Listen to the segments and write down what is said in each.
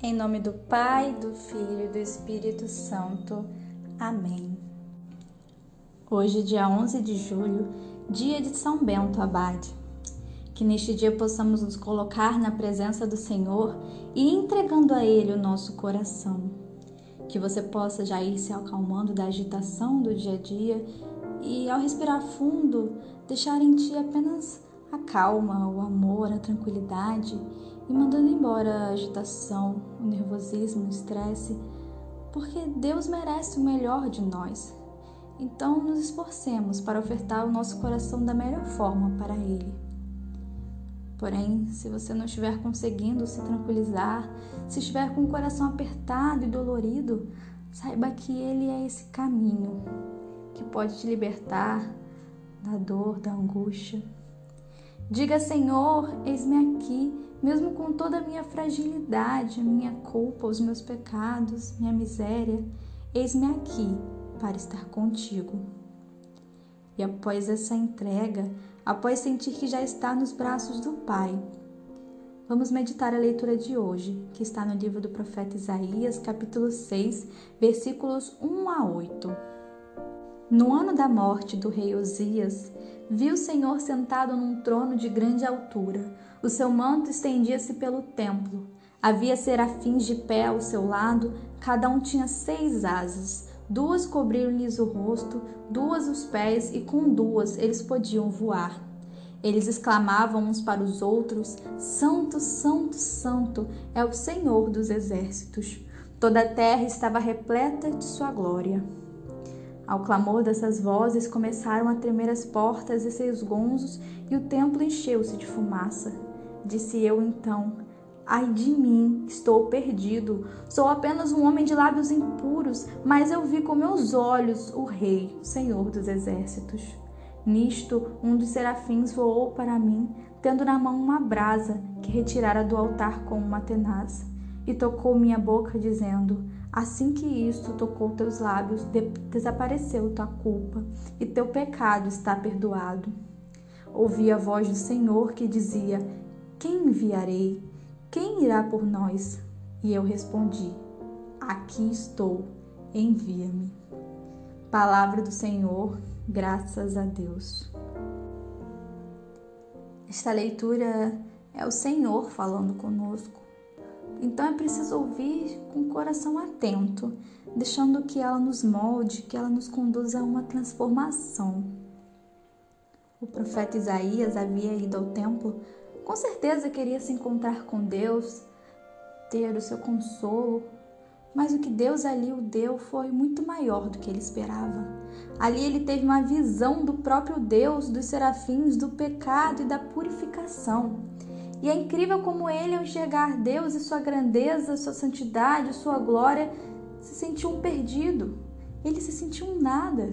Em nome do Pai, do Filho e do Espírito Santo. Amém. Hoje, dia 11 de julho, dia de São Bento Abade. Que neste dia possamos nos colocar na presença do Senhor e entregando a Ele o nosso coração. Que você possa já ir se acalmando da agitação do dia a dia e, ao respirar fundo, deixar em ti apenas a calma, o amor, a tranquilidade e mandando embora a agitação, o nervosismo, o estresse, porque Deus merece o melhor de nós. Então, nos esforcemos para ofertar o nosso coração da melhor forma para Ele. Porém, se você não estiver conseguindo se tranquilizar, se estiver com o coração apertado e dolorido, saiba que Ele é esse caminho que pode te libertar da dor, da angústia. Diga, Senhor, eis-me aqui mesmo com toda a minha fragilidade, a minha culpa, os meus pecados, minha miséria, eis-me aqui para estar contigo. E após essa entrega, após sentir que já está nos braços do Pai, vamos meditar a leitura de hoje, que está no livro do profeta Isaías, capítulo 6, versículos 1 a 8. No ano da morte do rei Osias, viu o Senhor sentado num trono de grande altura o seu manto estendia-se pelo templo. Havia serafins de pé ao seu lado, cada um tinha seis asas. Duas cobriam-lhes o rosto, duas os pés, e com duas eles podiam voar. Eles exclamavam uns para os outros: Santo, Santo, Santo é o Senhor dos exércitos. Toda a terra estava repleta de sua glória. Ao clamor dessas vozes começaram a tremer as portas e seus gonzos, e o templo encheu-se de fumaça. Disse eu então: Ai de mim, estou perdido. Sou apenas um homem de lábios impuros, mas eu vi com meus olhos o Rei, o Senhor dos Exércitos. Nisto, um dos serafins voou para mim, tendo na mão uma brasa que retirara do altar com uma tenaz, e tocou minha boca, dizendo: Assim que isto tocou teus lábios, desapareceu tua culpa, e teu pecado está perdoado. Ouvi a voz do Senhor que dizia: quem enviarei? Quem irá por nós? E eu respondi: Aqui estou, envia-me. Palavra do Senhor, graças a Deus. Esta leitura é o Senhor falando conosco. Então é preciso ouvir com o coração atento, deixando que ela nos molde, que ela nos conduza a uma transformação. O profeta Isaías havia ido ao templo com certeza queria se encontrar com Deus, ter o seu consolo, mas o que Deus ali o deu foi muito maior do que ele esperava. Ali ele teve uma visão do próprio Deus, dos serafins, do pecado e da purificação. E é incrível como ele, ao enxergar Deus e sua grandeza, sua santidade, sua glória, se sentiu um perdido. Ele se sentiu um nada.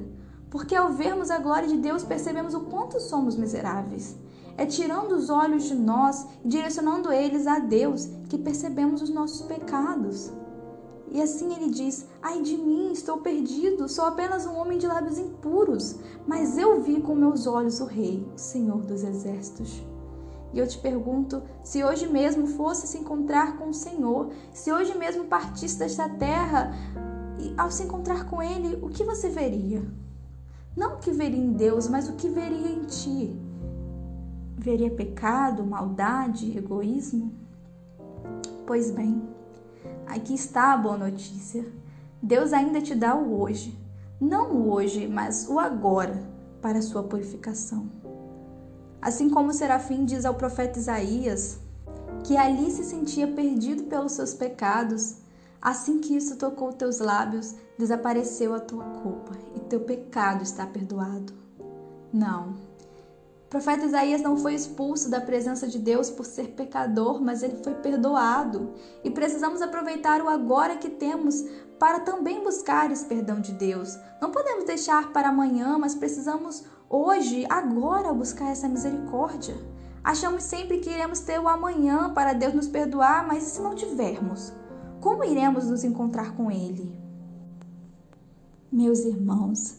Porque ao vermos a glória de Deus, percebemos o quanto somos miseráveis. É tirando os olhos de nós e direcionando eles a Deus que percebemos os nossos pecados. E assim ele diz: Ai de mim, estou perdido, sou apenas um homem de lábios impuros, mas eu vi com meus olhos o Rei, o Senhor dos Exércitos. E eu te pergunto: se hoje mesmo fosse se encontrar com o Senhor, se hoje mesmo partisse desta terra, e ao se encontrar com Ele, o que você veria? Não o que veria em Deus, mas o que veria em ti veria pecado, maldade, egoísmo? Pois bem, aqui está a boa notícia. Deus ainda te dá o hoje. Não o hoje, mas o agora, para a sua purificação. Assim como Serafim diz ao profeta Isaías que ali se sentia perdido pelos seus pecados, assim que isso tocou teus lábios, desapareceu a tua culpa e teu pecado está perdoado. Não, o profeta Isaías não foi expulso da presença de Deus por ser pecador, mas ele foi perdoado. E precisamos aproveitar o agora que temos para também buscar esse perdão de Deus. Não podemos deixar para amanhã, mas precisamos hoje, agora, buscar essa misericórdia. Achamos sempre que iremos ter o amanhã para Deus nos perdoar, mas e se não tivermos? Como iremos nos encontrar com Ele? Meus irmãos,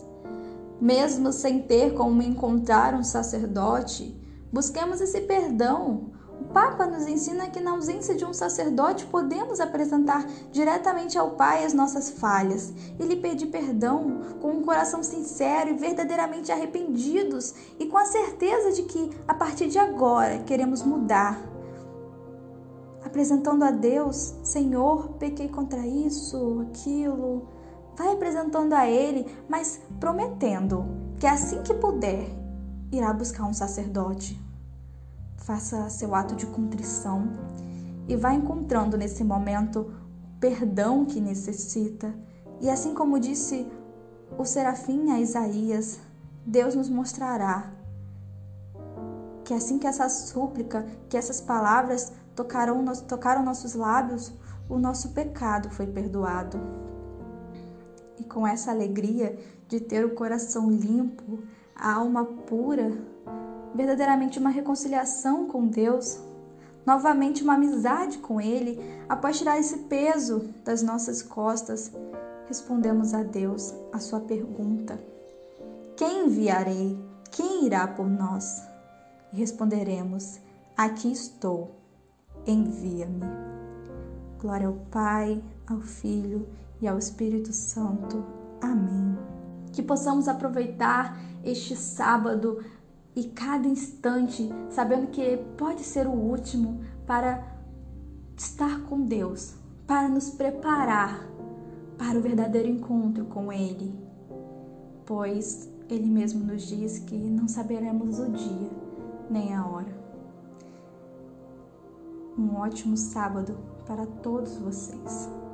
mesmo sem ter como encontrar um sacerdote, busquemos esse perdão, O Papa nos ensina que, na ausência de um sacerdote, podemos apresentar diretamente ao Pai as nossas falhas e lhe pedir perdão com um coração sincero e verdadeiramente arrependidos e com a certeza de que, a partir de agora, queremos mudar. Apresentando a Deus, Senhor, pequei contra isso, aquilo. Vai apresentando a Ele, mas prometendo que assim que puder, irá buscar um sacerdote faça seu ato de contrição e vá encontrando nesse momento o perdão que necessita. E assim como disse o serafim a Isaías, Deus nos mostrará que assim que essa súplica, que essas palavras tocaram, tocaram nossos lábios, o nosso pecado foi perdoado. E com essa alegria de ter o coração limpo, a alma pura, verdadeiramente uma reconciliação com Deus, novamente uma amizade com Ele, após tirar esse peso das nossas costas, respondemos a Deus a sua pergunta: Quem enviarei? Quem irá por nós? E responderemos: Aqui estou, envia-me. Glória ao Pai, ao Filho e ao Espírito Santo. Amém. Que possamos aproveitar este sábado e cada instante, sabendo que pode ser o último, para estar com Deus, para nos preparar para o verdadeiro encontro com Ele, pois Ele mesmo nos diz que não saberemos o dia nem a hora. Um ótimo sábado para todos vocês.